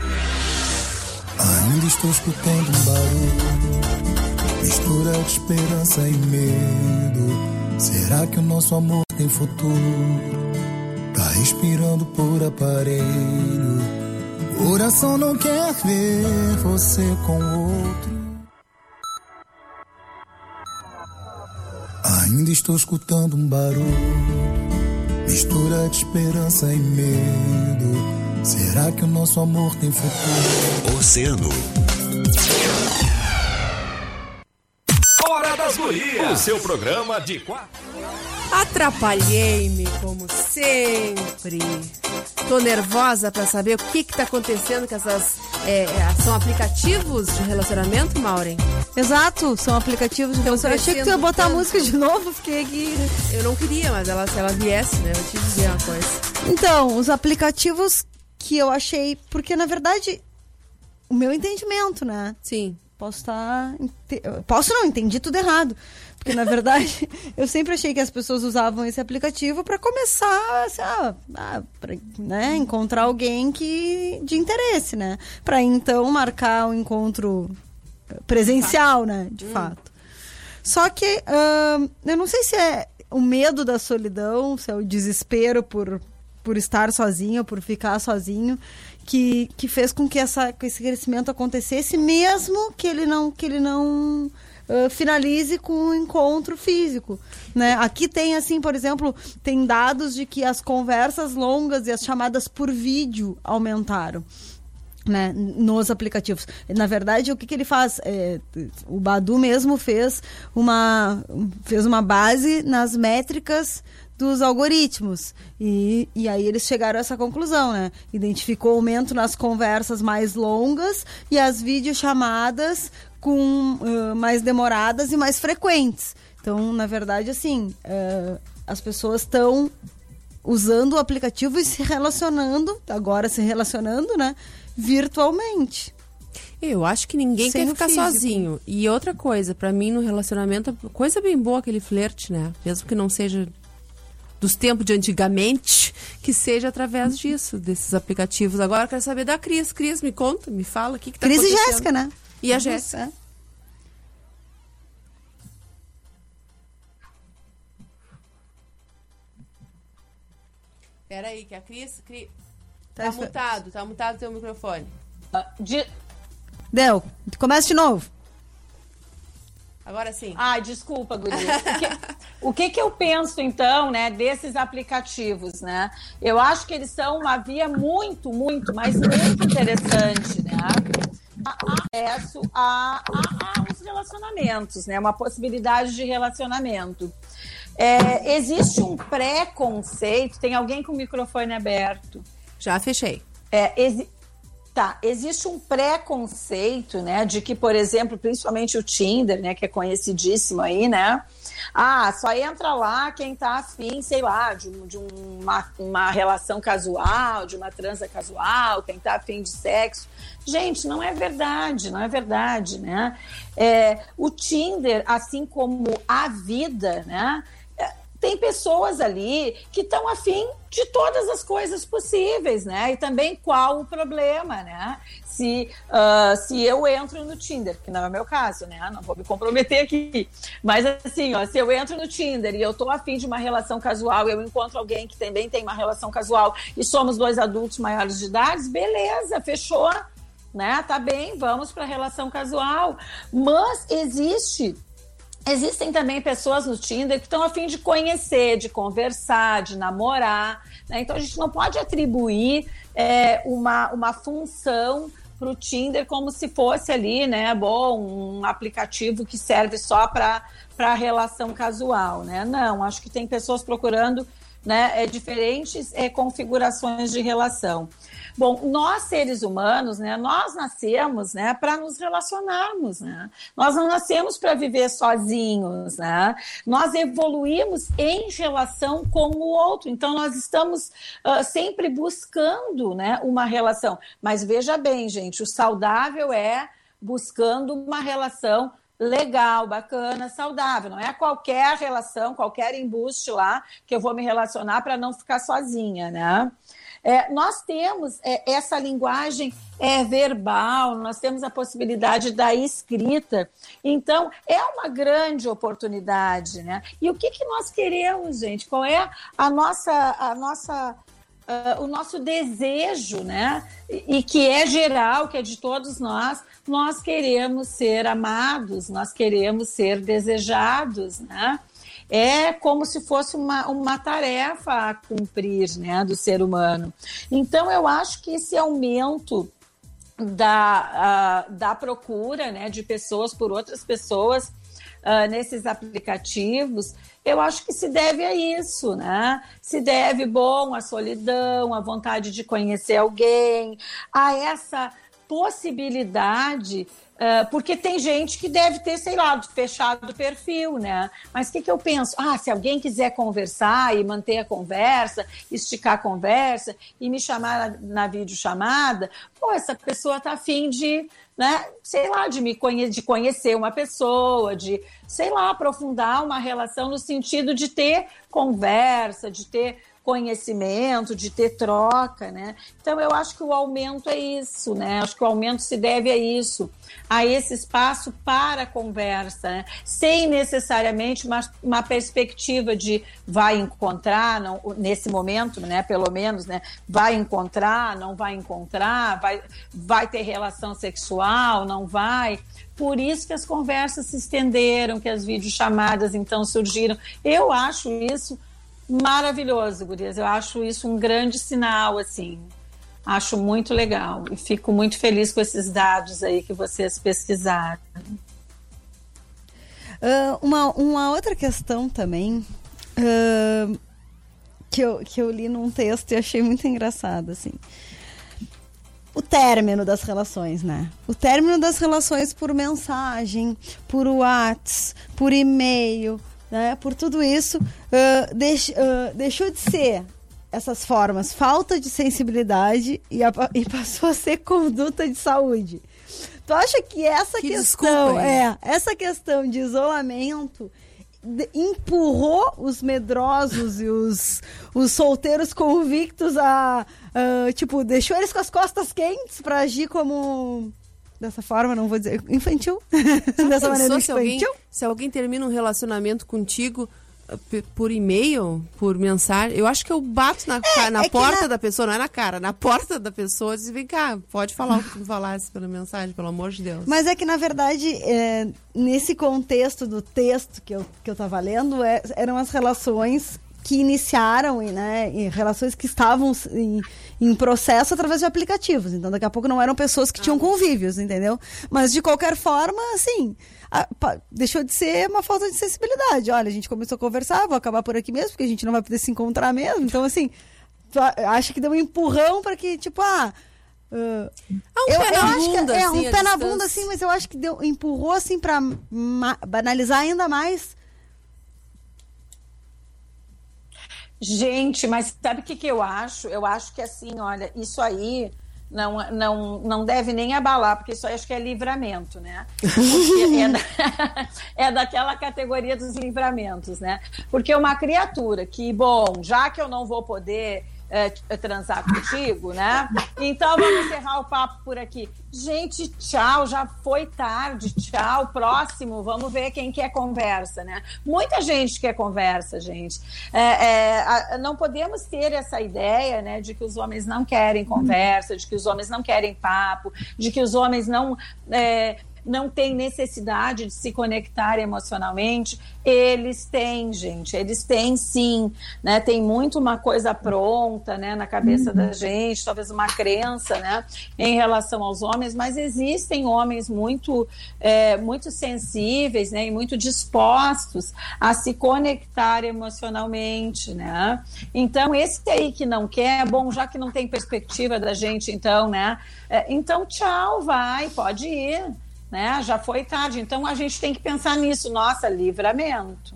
Ainda estou escutando um barulho, mistura de esperança e medo. Será que o nosso amor tem futuro? Tá respirando por aparelho. Coração não quer ver você com outro. Ainda estou escutando um barulho, mistura de esperança e medo. Será que o nosso amor tem futuro? Oceano. Hora das Gurias. O seu programa de quatro. Atrapalhei-me, como sempre. Tô nervosa pra saber o que que tá acontecendo com essas... é, é, são aplicativos de relacionamento, Maureen? Exato, são aplicativos de relação. Eu achei que tu ia botar a crescendo música de novo, fiquei aqui. Eu não queria, mas ela, se ela viesse, né? Eu vou te dizer uma coisa. Então, os aplicativos que eu achei. Porque, na verdade, o meu entendimento, né? Sim. Posso estar. Posso não, entendi tudo errado. Porque, na verdade, eu sempre achei que as pessoas usavam esse aplicativo para começar assim, ah, ah, pra, né, encontrar alguém que de interesse, né? Para então marcar um encontro presencial, né? De fato. Só que ahn, eu não sei se é o medo da solidão, se é o desespero por, por estar sozinho, por ficar sozinho, que, que fez com que, essa, que esse crescimento acontecesse, mesmo que ele não, que ele não ah, finalize com um encontro físico. Né? Aqui tem, assim, por exemplo, tem dados de que as conversas longas e as chamadas por vídeo aumentaram né, nos aplicativos. Na verdade, o que, que ele faz? É, o Badu mesmo fez uma, fez uma base nas métricas dos algoritmos. E, e aí eles chegaram a essa conclusão, né? Identificou aumento nas conversas mais longas e as videochamadas com ah, mais demoradas e mais frequentes. Então, na verdade, assim, ah, as pessoas estão usando o aplicativo e se relacionando, agora se relacionando, né? Virtualmente. Eu acho que ninguém Sem quer ficar físico. sozinho. E outra coisa, pra mim no relacionamento, coisa bem boa aquele flerte, né? Mesmo que não seja dos tempos de antigamente, que seja através disso, desses aplicativos. Agora eu quero saber da Cris. Cris, me conta, me fala o que, que tá Cris e acontecendo. Jéssica, né? E a Uhum, Jéssica. é. Peraí, que a Cris... Cris Tá tá mutado, tá mutado teu microfone. De- Deu. Começa de novo. Agora sim. Ai, desculpa, Guria. O que que eu penso, então, né, desses aplicativos, né? Eu acho que eles são uma via muito, muito, mas muito interessante, né? Acesso a, a, aos relacionamentos, né? Uma possibilidade de relacionamento. É, existe um preconceito, tem alguém com o microfone aberto. Já fechei. É, exi- Tá, existe um preconceito, né, de que, por exemplo, principalmente o Tinder, né, que é conhecidíssimo aí, né, ah, só entra lá quem tá afim, sei lá, de, de uma, uma relação casual, de uma transa casual, quem tá afim de sexo. Gente, não é verdade, não é verdade, né? É, o Tinder, assim como a vida, né, tem pessoas ali que estão afim de todas as coisas possíveis, né? E também qual o problema, né? Se, ah, se eu entro no Tinder, que não é o meu caso, né? Não vou me comprometer aqui. Mas assim, ó, se eu entro no Tinder e eu tô afim de uma relação casual, eu encontro alguém que também tem uma relação casual e somos dois adultos maiores de idade, beleza, fechou. Né? Tá bem, vamos para relação casual. Mas existe Existem também pessoas no Tinder que estão a fim de conhecer, de conversar, de namorar. né? Então a gente não pode atribuir é, uma, uma função para o Tinder como se fosse ali, né? Bom, um aplicativo que serve só para relação casual, né? Não, acho que tem pessoas procurando né, é, diferentes é, configurações de relação. Bom, nós seres humanos, né, nós nascemos, né, para nos relacionarmos, né? Nós não nascemos para viver sozinhos, né? Nós evoluímos em relação com o outro. Então nós estamos ah, sempre buscando, né, uma relação. Mas veja bem, gente, o saudável é buscando uma relação legal, bacana, saudável. Não é qualquer relação, qualquer embuste lá que eu vou me relacionar para não ficar sozinha, né? É, nós temos é, essa linguagem é, verbal, nós temos a possibilidade da escrita. Então, é uma grande oportunidade, né? E o que, que nós queremos, gente? Qual é a nossa, a nossa ah, o nosso desejo, né? E, e que é geral, que é de todos nós, nós queremos ser amados, nós queremos ser desejados, né? É como se fosse uma, uma tarefa a cumprir, né, do ser humano. Então, eu acho que esse aumento da, uh, da procura, né, de pessoas por outras pessoas uh, nesses aplicativos, eu acho que se deve a isso, né? Se deve, bom, à solidão, à vontade de conhecer alguém, a essa possibilidade porque tem gente que deve ter, sei lá, fechado o perfil, né? Mas o que, que eu penso? Ah, se alguém quiser conversar e manter a conversa, esticar a conversa e me chamar na, na videochamada, pô, essa pessoa tá afim de, né, sei lá, de me conhe de conhecer uma pessoa, de, sei lá, aprofundar uma relação no sentido de ter conversa, de ter conhecimento, de ter troca, né? Então eu acho que o aumento é isso, né? Acho que o aumento se deve a isso, a esse espaço para conversa, né? sem necessariamente uma, uma perspectiva de vai encontrar, não, nesse momento, né? Pelo menos, né? Vai encontrar, não vai encontrar, vai, vai ter relação sexual, não vai. Por isso que as conversas se estenderam, que as videochamadas então surgiram. Eu acho isso maravilhoso, Gurias. Eu acho isso um grande sinal, assim. Acho muito legal e fico muito feliz com esses dados aí que vocês pesquisaram. Uh, uma, uma outra questão também uh, que, eu, que eu li num texto e achei muito engraçado, assim. O término das relações, né? O término das relações por mensagem, por WhatsApp, por e-mail, né? Por tudo isso, uh, deix, uh, deixou de ser essas formas falta de sensibilidade e, a, e, passou a ser conduta de saúde. Tu acha que essa Que questão, desculpa, é, essa questão de isolamento de- empurrou os medrosos e os, os solteiros convictos a, a, tipo, deixou eles com as costas quentes pra agir como dessa forma, não vou dizer infantil, dessa maneira Pensou se alguém, infantil. se alguém termina um relacionamento contigo p- por e-mail, por mensagem, eu acho que eu bato na, ca- na é porta na- da pessoa, não é na cara, na porta da pessoa, e diz, vem cá, pode falar o que tu falasse pela mensagem, pelo amor de Deus. Mas é que, na verdade, é, nesse contexto do texto que eu, que eu tava lendo, é- eram as relações que iniciaram, e, né, e relações que estavam em, em processo através de aplicativos. Então, daqui a pouco não eram pessoas que tinham convívios, entendeu? Mas, de qualquer forma, assim, a- pa- deixou de ser uma falta de sensibilidade. Olha, a gente começou a conversar, vou acabar por aqui mesmo, porque a gente não vai poder se encontrar mesmo. Então, assim, tu a- acha que deu um empurrão para que, tipo, ah... ah, Ah, um eu, pé eu na acho que bunda, é assim, um pé na bunda, assim, mas eu acho que deu, empurrou assim pra ma- banalizar ainda mais. Gente, mas sabe o que, que eu acho? Eu acho que assim, olha, isso aí não, não, não deve nem abalar, porque isso aí acho que é livramento, né? É, da- é daquela categoria dos livramentos, né? Porque uma criatura que, bom, já que eu não vou poder é, t- transar contigo, né? Então vamos encerrar o papo por aqui. Gente, tchau, já foi tarde, tchau, próximo, vamos ver quem quer conversa, né? Muita gente quer conversa, gente. É, é, não podemos ter essa ideia, né, de que os homens não querem conversa, de que os homens não querem papo, de que os homens não é, não têm necessidade de se conectar emocionalmente. Eles têm, gente, eles têm sim, né? Tem muito uma coisa pronta, né, na cabeça da gente, talvez uma crença, né, em relação aos homens, mas existem homens muito, é, muito sensíveis, né, e muito dispostos a se conectar emocionalmente, né? Então esse aí que não quer, bom, já que não tem perspectiva da gente, então, né? é, então tchau, vai, pode ir né? Já foi tarde. Então a gente tem que pensar nisso. Nossa, livramento.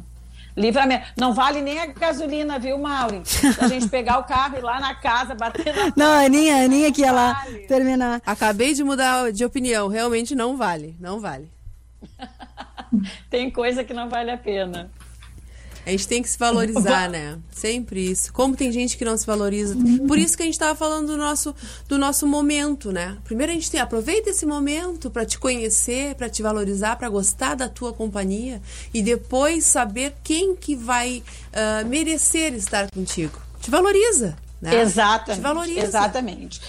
Livramento. Não vale nem a gasolina, viu, Maureen? Se a gente pegar o carro e ir lá na casa, bater na Não, a Aninha, a Aninha que ia lá Vale. terminar. Acabei de mudar de opinião, realmente não vale, não vale. Tem coisa que não vale a pena. A gente tem que se valorizar, né? Sempre isso. Como tem gente que não se valoriza. Por isso que a gente tava falando do nosso, do nosso momento, né? Primeiro a gente tem, aproveita esse momento para te conhecer, para te valorizar, para gostar da tua companhia e depois saber quem que vai ah, merecer estar contigo. Te valoriza, né? Exatamente. Te valoriza. Exatamente.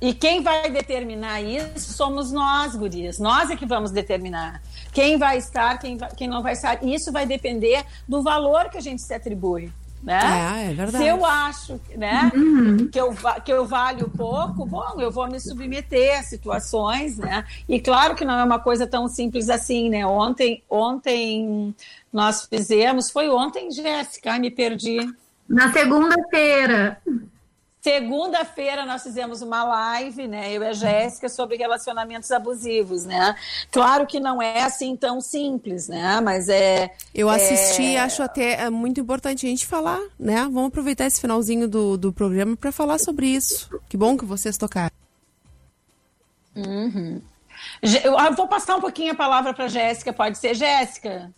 E quem vai determinar isso somos nós, gurias. Nós é que vamos determinar. Quem vai estar, quem, vai- quem não vai estar. Isso vai depender do valor que a gente se atribui. Né? É, é verdade. Se eu acho né, que, eu, que eu valho pouco, bom, eu vou me submeter a situações, né? E claro que não é uma coisa tão simples assim, né? Ontem, ontem nós fizemos, foi ontem, Jéssica, ai, me perdi. Na segunda-feira. Segunda-feira nós fizemos uma live, né? Eu e a Jéssica sobre relacionamentos abusivos, né? Claro que não é assim tão simples, né? Mas é. Eu assisti e é, acho até é, muito importante a gente falar, né? Vamos aproveitar esse finalzinho do, do programa para falar sobre isso. Que bom que vocês tocaram. Gé- Eu eu vou passar um pouquinho a palavra para Jéssica, pode ser, Jéssica?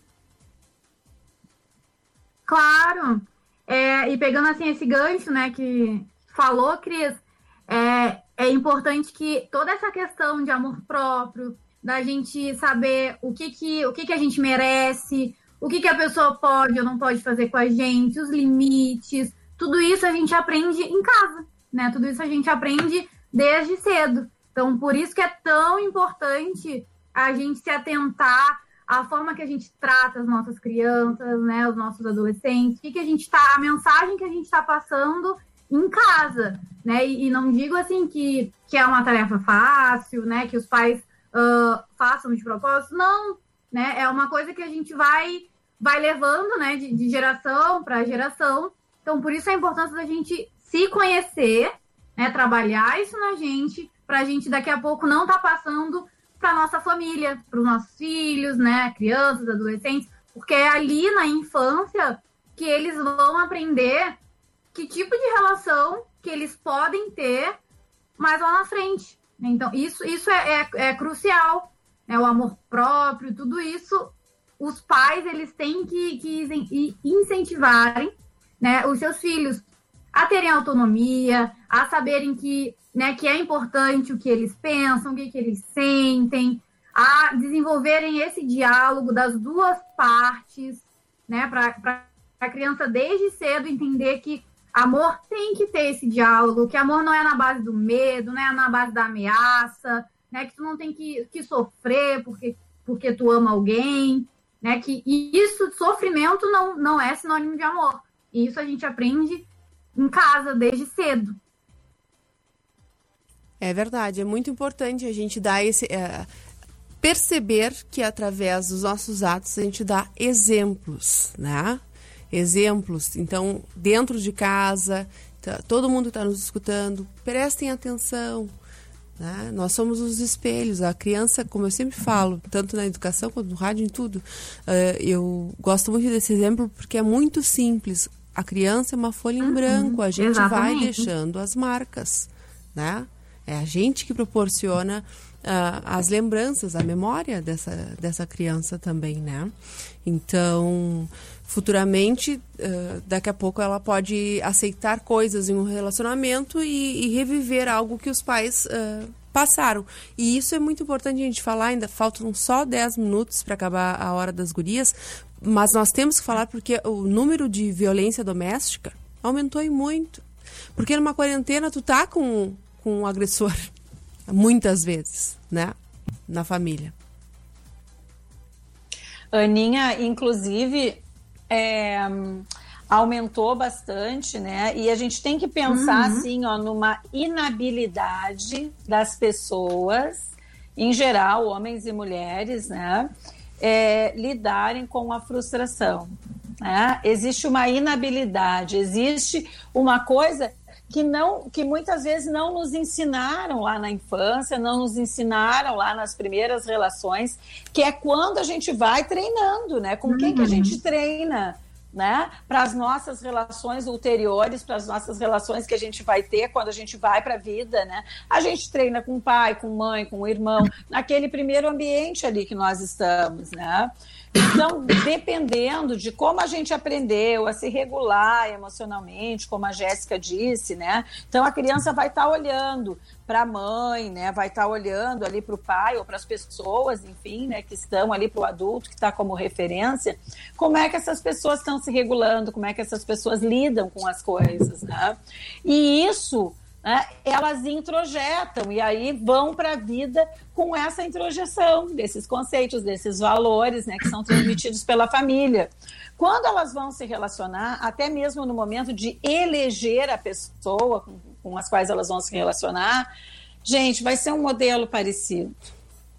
Claro. É, e pegando assim esse gancho, né, que falou, Cris, é, é importante que toda essa questão de amor próprio, da gente saber o que que, o que, que a gente merece, o que, que a pessoa pode ou não pode fazer com a gente, os limites, tudo isso a gente aprende em casa, né? Tudo isso a gente aprende desde cedo. Então, por isso que é tão importante a gente se atentar à forma que a gente trata as nossas crianças, né, os nossos adolescentes, o que, que a gente está, a mensagem que a gente está passando em casa, né? E, e não digo assim que, que é uma tarefa fácil, né? Que os pais ah, façam de propósito, não, né? É uma coisa que a gente vai vai levando, né, de, de geração para geração. Então, por isso a importância da gente se conhecer, né, trabalhar isso na gente, para a gente daqui a pouco não estar passando para nossa família, para os nossos filhos, né, crianças, adolescentes, porque é ali na infância que eles vão aprender que tipo de relação que eles podem ter mais lá na frente. Então, isso, isso é, é, é crucial. Né? O amor próprio, tudo isso, os pais eles têm que, que incentivarem né, os seus filhos a terem autonomia, a saberem que, né, que é importante o que eles pensam, o que, que eles sentem, a desenvolverem esse diálogo das duas partes, né, para a criança desde cedo entender que amor tem que ter esse diálogo, que amor não é na base do medo, não é na base da ameaça, né, que tu não tem que, que sofrer porque, porque tu ama alguém, né, que e isso, sofrimento não, não é sinônimo de amor. E isso a gente aprende em casa desde cedo. É verdade, é muito importante a gente dar esse. é, perceber que através dos nossos atos a gente dá exemplos, né? Exemplos. Então, dentro de casa, tá- todo mundo está nos escutando, prestem atenção. Né? Nós somos os espelhos. A criança, como eu sempre falo, tanto na educação quanto no rádio, em tudo, eh, eu gosto muito desse exemplo porque é muito simples. A criança é uma folha em branco, a gente vai exatamente. deixando as marcas, né? É a gente que proporciona ah, as lembranças, a memória dessa, dessa criança também, né? Então, futuramente, ah, daqui a pouco ela pode aceitar coisas em um relacionamento e, e reviver algo que os pais ah, passaram. E isso é muito importante a gente falar, ainda faltam só 10 minutos para acabar a hora das gurias, mas nós temos que falar porque o número de violência doméstica aumentou e muito. Porque numa quarentena tu tá com, com um agressor, muitas vezes, né? Na família. Aninha, inclusive, é, aumentou bastante, né? E a gente tem que pensar assim, ó, numa inabilidade das pessoas, em geral, homens e mulheres, né? é, lidarem com a frustração. Né? Existe uma inabilidade, existe uma coisa que não que muitas vezes não nos ensinaram lá na infância, não nos ensinaram lá nas primeiras relações, que é quando a gente vai treinando, né? Com quem que a gente treina, né? Para as nossas relações ulteriores, para as nossas relações que a gente vai ter quando a gente vai para a vida, né? A gente treina com pai, com mãe, com irmão, naquele primeiro ambiente ali que nós estamos, né? Então, dependendo de como a gente aprendeu a se regular emocionalmente, como a Jéssica disse, né? Então a criança vai estar olhando para a mãe, né? Vai estar olhando ali para o pai ou para as pessoas, enfim, né? Que estão ali para o adulto que está como referência. Como é que essas pessoas estão se regulando? Como é que essas pessoas lidam com as coisas, né? E isso né, elas introjetam e aí vão para a vida com essa introjeção desses conceitos, desses valores né, que são transmitidos pela família. Quando elas vão se relacionar, até mesmo no momento de eleger a pessoa com, com as quais elas vão se relacionar, gente, vai ser um modelo parecido.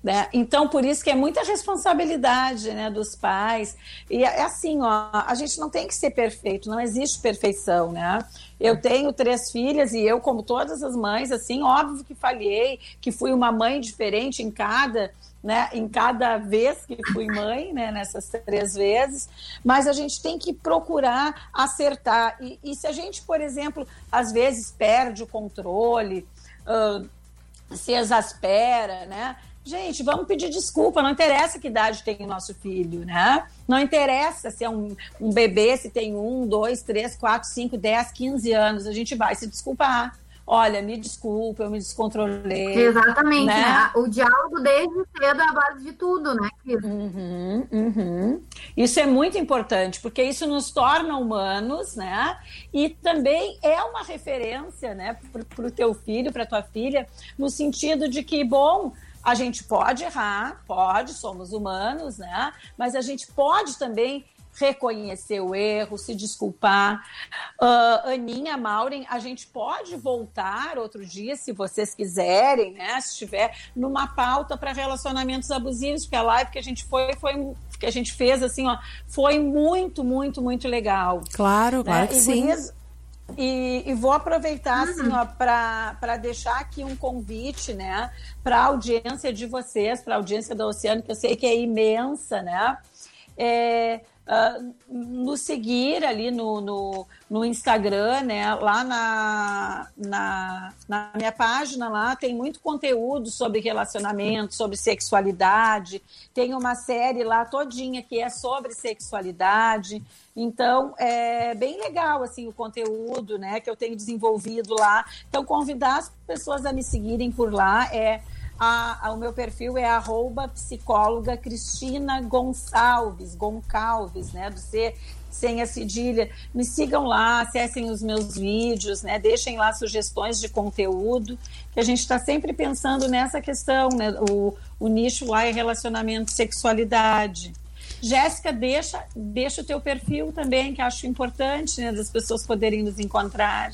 Né? Então, por isso que é muita responsabilidade né, dos pais. E é assim, ó, a gente não tem que ser perfeito, não existe perfeição, né? Eu tenho três filhas e eu, como todas as mães, assim, óbvio que falhei, que fui uma mãe diferente em cada, né, em cada vez que fui mãe, né, nessas três vezes, mas a gente tem que procurar acertar. E, e se a gente, por exemplo, às vezes perde o controle, uh, se exaspera, né? Gente, vamos pedir desculpa. Não interessa que idade tem o nosso filho, né? Não interessa se é um, um bebê, se tem um, dois, três, quatro, cinco, dez, quinze anos. A gente vai se desculpar. Olha, me desculpa, eu me descontrolei. Exatamente, né? né? O diálogo desde cedo é a base de tudo, né? Cris? Uhum, uhum. Isso é muito importante, porque isso nos torna humanos, né? E também é uma referência, né, para o teu filho, para tua filha, no sentido de que, bom, a gente pode errar, pode, somos humanos, né? Mas a gente pode também reconhecer o erro, se desculpar. Uh, Aninha, Maureen, a gente pode voltar outro dia, se vocês quiserem, né? Se estiver numa pauta para relacionamentos abusivos, porque a live que a gente foi, foi que a gente fez assim, ó, foi muito, muito, muito legal. Claro, claro né? que E, sim. gurias, E, e vou aproveitar assim, ó, para deixar aqui um convite, né, para a audiência de vocês, para a audiência da Oceano, que eu sei que é imensa, né? É, ah, nos seguir ali no, no, no Instagram, né? Lá na, na, na minha página lá tem muito conteúdo sobre relacionamento, sobre sexualidade. Tem uma série lá todinha que é sobre sexualidade. Então, é bem legal assim o conteúdo, né, que eu tenho desenvolvido lá. Então, convidar as pessoas a me seguirem por lá é a, a- o meu perfil é arroba psicóloga Cristina Gonçalves, Goncalves, né? Do C sem a cedilha. Me sigam lá, acessem os meus vídeos, né? Deixem lá sugestões de conteúdo, que a gente está sempre pensando nessa questão, né? O, o nicho lá é relacionamento, sexualidade. Jéssica, deixa, deixa o teu perfil também, que acho importante, né? Das pessoas poderem nos encontrar.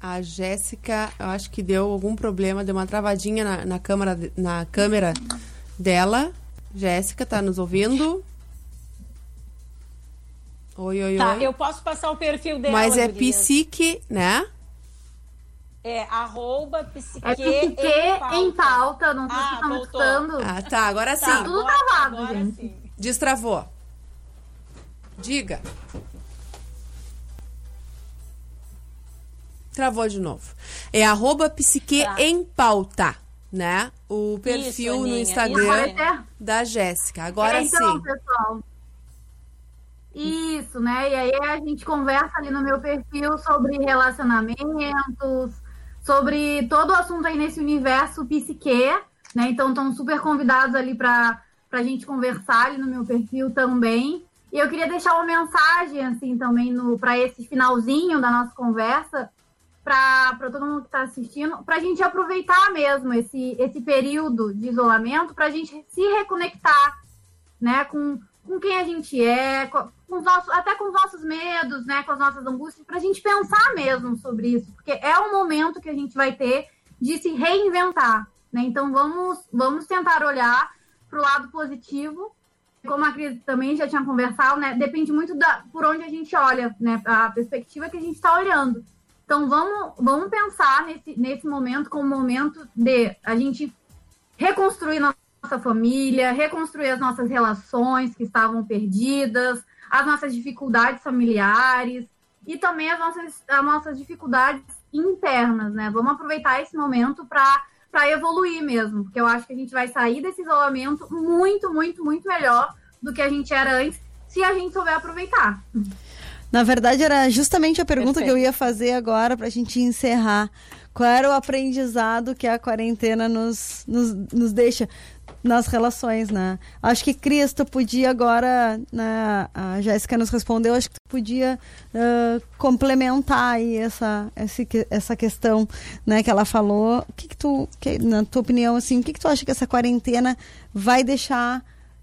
A Jéssica, eu acho que deu algum problema, deu uma travadinha na, na câmera, na câmera dela. Jéssica, tá nos ouvindo? Oi, oi, Tá, oi. eu posso passar o perfil dela. Mas é gurias. psique, né? É arroba psique, É psique em pauta, não sei se Ah, estão me escutando. Ah, tá, agora sim. Tá tudo agora- travado, agora gente. sim. Destravou. Diga. Travou de novo. É arroba psique Tá. em pauta, né? O perfil no Aninha, Instagram isso da Jéssica. Agora É, então, sim. pessoal. Isso, né? E aí a gente conversa ali no meu perfil sobre relacionamentos, sobre todo o assunto aí nesse universo psique, né? Então estão super convidados ali para a gente conversar ali no meu perfil também. E eu queria deixar uma mensagem assim também no para esse finalzinho da nossa conversa para todo mundo que está assistindo, para a gente aproveitar mesmo esse, esse período de isolamento, para a gente se reconectar né, com, com quem a gente é, com, com os nossos, até com os nossos medos, né, com as nossas angústias, para a gente pensar mesmo sobre isso, porque é o momento que a gente vai ter de se reinventar. Né? Então vamos, vamos tentar olhar para o lado positivo. Como a Cris também já tinha conversado, né? Depende muito da por onde a gente olha, né? A perspectiva que a gente está olhando. Então vamos, vamos pensar nesse, nesse momento como momento de a gente reconstruir nossa família, reconstruir as nossas relações que estavam perdidas, as nossas dificuldades familiares e também as nossas, as nossas dificuldades internas, né? Vamos aproveitar esse momento para para evoluir mesmo, porque eu acho que a gente vai sair desse isolamento muito, muito, muito melhor do que a gente era antes, se a gente souber aproveitar. Na verdade, era justamente a pergunta Perfeito. que eu ia fazer agora para a gente encerrar. Qual era o aprendizado que a quarentena nos, nos, nos deixa? nas relações, né? Acho que Cris, tu podia agora, né, a Jéssica nos respondeu, acho que tu podia ah, complementar aí essa, que- essa questão, né, que ela falou. O que que tu, que- na tua opinião, assim, o que que tu acha que essa quarentena vai deixar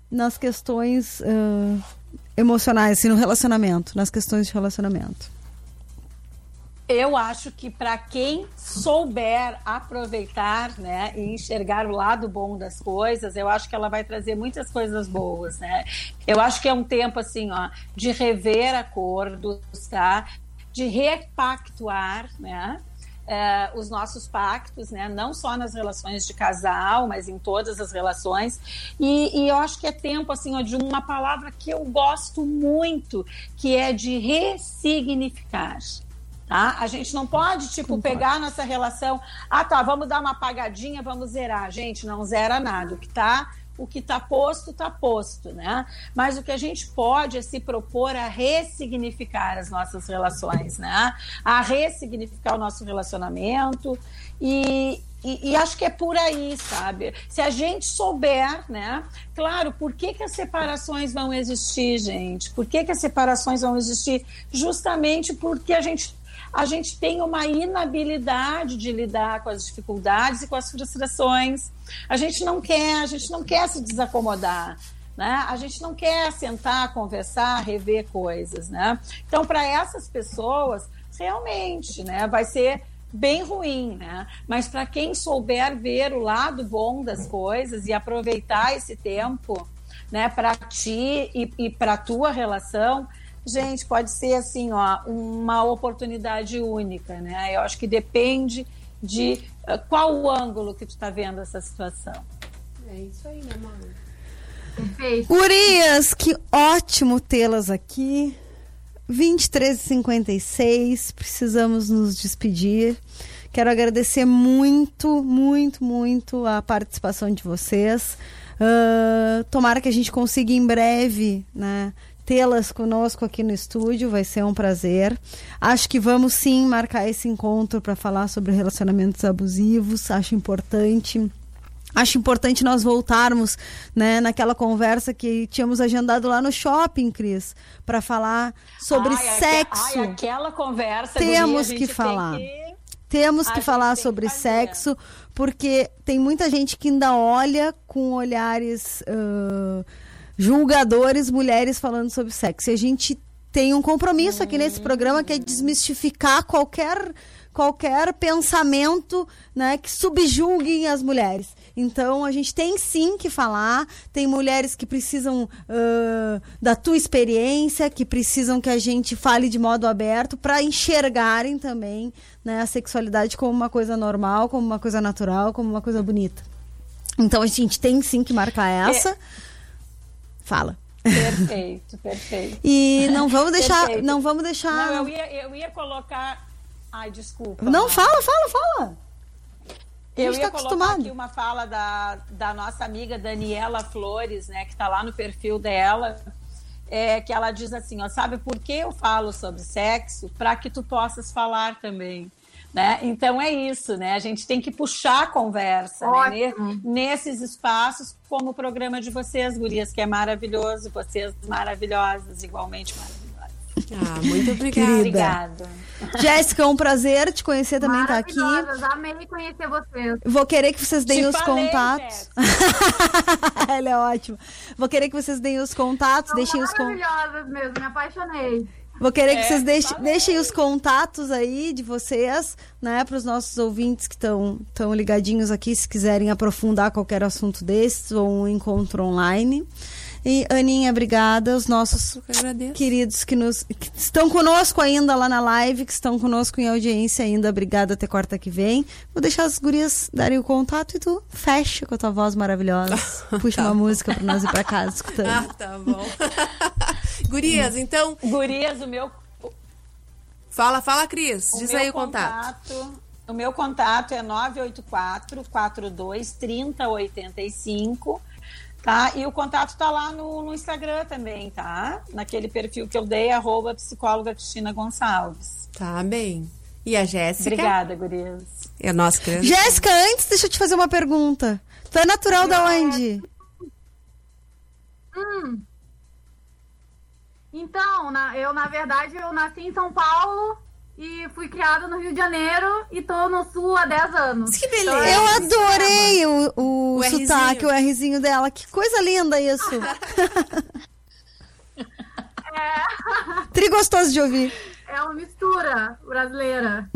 nas questões ah, emocionais, assim, no relacionamento, nas questões de relacionamento? Eu acho que para quem souber aproveitar, né, e enxergar o lado bom das coisas, eu acho que ela vai trazer muitas coisas boas, né? Eu acho que é um tempo assim, ó, de rever acordos, tá? De repactuar, né? Eh, os nossos pactos, né? Não só nas relações de casal, mas em todas as relações. E, e eu acho que é tempo assim ó, de uma palavra que eu gosto muito, que é de ressignificar. Tá? A gente não pode, tipo, pegar nossa relação. Ah, tá, vamos dar uma apagadinha, vamos zerar. Gente, não zera nada. O que tá, o que tá posto, tá posto, né? Mas o que a gente pode é se propor a ressignificar as nossas relações, né? A ressignificar o nosso relacionamento. E, e, e acho que é por aí, sabe? Se a gente souber, né? Claro, por que, que as separações vão existir, gente? Por que, que as separações vão existir? Justamente porque a gente a gente tem uma inabilidade de lidar com as dificuldades e com as frustrações. A gente não quer, a gente não quer se desacomodar. Né? A gente não quer sentar, conversar, rever coisas. Né? Então, para essas pessoas, realmente né, vai ser bem ruim, né? Mas para quem souber ver o lado bom das coisas e aproveitar esse tempo, né, para ti e, e para tua relação, gente, pode ser assim, ó, uma oportunidade única, né? Eu acho que depende de uh, qual o ângulo que tu está vendo essa situação. É isso aí, né, mano? Perfeito. Gurias, que ótimo tê-las aqui. 23h56, precisamos nos despedir. Quero agradecer muito, muito, muito a participação de vocês. Ah, tomara que a gente consiga em breve, né? Tê-las conosco aqui no estúdio, vai ser um prazer. Acho que vamos sim marcar esse encontro para falar sobre relacionamentos abusivos. Acho importante. Acho importante nós voltarmos, né, naquela conversa que tínhamos agendado lá no shopping, Cris, para falar sobre Ai, sexo. ai, aquela conversa. Temos que gente tem falar. que- Temos que falar que sobre fazer. sexo, porque tem muita gente que ainda olha com olhares ah, julgadores mulheres falando sobre sexo. E a gente tem um compromisso aqui nesse programa que é desmistificar qualquer qualquer pensamento né, que subjulguem as mulheres. Então a gente tem sim que falar. Tem mulheres que precisam ah, da tua experiência, que precisam que a gente fale de modo aberto para enxergarem também né, a sexualidade como uma coisa normal, como uma coisa natural, como uma coisa bonita. Então a gente tem sim que marcar essa. Fala. Perfeito, perfeito. E não vamos deixar, Perfeito. não vamos deixar. Não, eu ia, eu ia colocar. Ai, desculpa. Não, fala, fala, fala. Eu ia tá colocar aqui uma fala da, da nossa amiga Daniela Flores, né, que está lá no perfil dela, é, que ela diz assim, ó, sabe por que eu falo sobre sexo? Para que tu possas falar também. Né? Então é isso, né? A gente tem que puxar a conversa né? Nesses espaços, como o programa de vocês, Gurias, que é maravilhoso, vocês maravilhosas, igualmente maravilhosas. Ah, muito obrigada. Obrigada. Jéssica, é um prazer te conhecer também tá aqui. Maravilhosas, amei conhecer vocês. Vou querer que vocês deem Te os falei, contatos. Ela é ótima. Vou querer que vocês deem os contatos, São deixem os contatos. maravilhosas mesmo, me apaixonei. Vou querer que É, vocês deixem, deixem os contatos aí de vocês, né, para os nossos ouvintes que estão tão ligadinhos aqui, se quiserem aprofundar qualquer assunto desses ou um encontro online. E Aninha, obrigada. Os nossos queridos que nos que estão conosco ainda lá na live, que estão conosco em audiência ainda, obrigada até quarta que vem. Vou deixar as gurias darem o contato e tu fecha com a tua voz maravilhosa. Puxa uma música para nós ir para casa escutando. Ah, tá bom. Gurias, então, Gurias, o meu fala, fala, Cris. Diz meu aí o contato. O meu contato é 984 42 3085, tá? E o contato tá lá no, no Instagram também, tá? Naquele perfil que eu dei, arroba psicóloga Cristina Gonçalves. Tá bem. E a Jéssica? Obrigada, gurias. É a nossa grande. Jéssica, antes deixa eu te fazer uma pergunta. Tu é natural da onde? Hum. Então, na- eu, na verdade, eu nasci em São Paulo e fui criada no Rio de Janeiro e tô no Sul há 10 anos. Que Então, beleza. é Eu um adorei o, o, O sotaque, Rzinho. o Rzinho dela. Que coisa linda isso. Tri gostoso de ouvir. É uma mistura brasileira.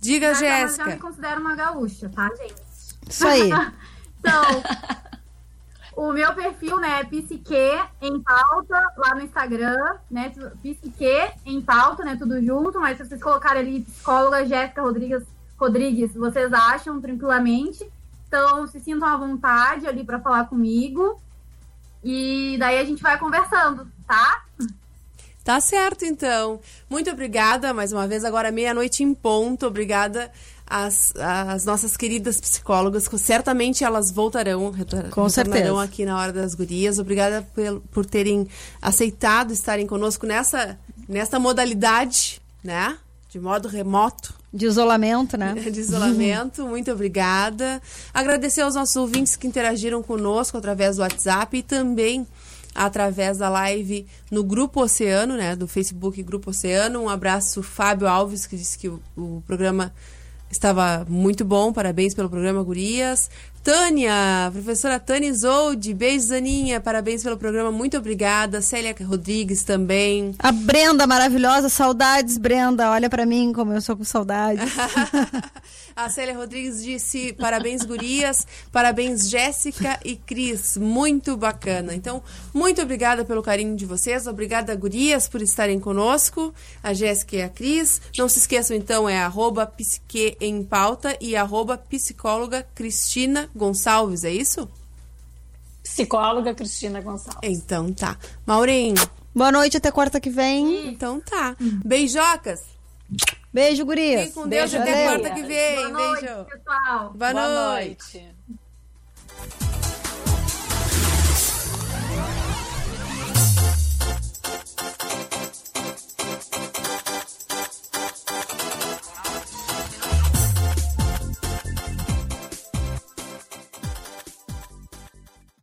Diga, Mas eu já me Jéssica. considero uma gaúcha, tá, gente? Isso aí. Então, o meu perfil, né, é Psique em pauta, lá no Instagram, né, Psique em pauta, né, tudo junto, mas se vocês colocarem ali psicóloga Jéssica Rodrigues, Rodrigues, vocês acham tranquilamente. Então, se sintam à vontade ali para falar comigo. E daí a gente vai conversando, tá? Tá certo, então. Muito obrigada mais uma vez. Agora, meia-noite em ponto. Obrigada às, às nossas queridas psicólogas, que certamente elas voltarão, Com certeza. aqui na Hora das Gurias. Obrigada pel- por terem aceitado estarem conosco nessa, nesta modalidade, né? De modo remoto. De isolamento, né? de isolamento. Muito obrigada. Agradecer aos nossos ouvintes que interagiram conosco através do WhatsApp e também através da live no Grupo Oceano, né? Do Facebook Grupo Oceano. Um abraço, Fábio Alves, que disse que o, o programa estava muito bom. Parabéns pelo programa, Gurias. Tânia, professora Tânia Isolde, beijos, Aninha, parabéns pelo programa, muito obrigada. Célia Rodrigues também. A Brenda maravilhosa, saudades, Brenda. Olha pra mim como eu sou com saudade. A Célia Rodrigues disse: parabéns, gurias, parabéns, Jéssica e Cris. Muito bacana. Então, muito obrigada pelo carinho de vocês. Obrigada, gurias, por estarem conosco. A Jéssica e a Cris. Não se esqueçam, então, é arroba psique em pauta e arroba psicóloga Cristina Gonçalves, é isso? Psicóloga Cristina Gonçalves. Então tá. Maurinho, Boa noite, até quarta que vem. então tá. Beijocas. Beijo, gurias. Fiquem com Deus Beijo, até quarta que vem. Boa noite, Beijo. pessoal. Boa, Boa noite. noite.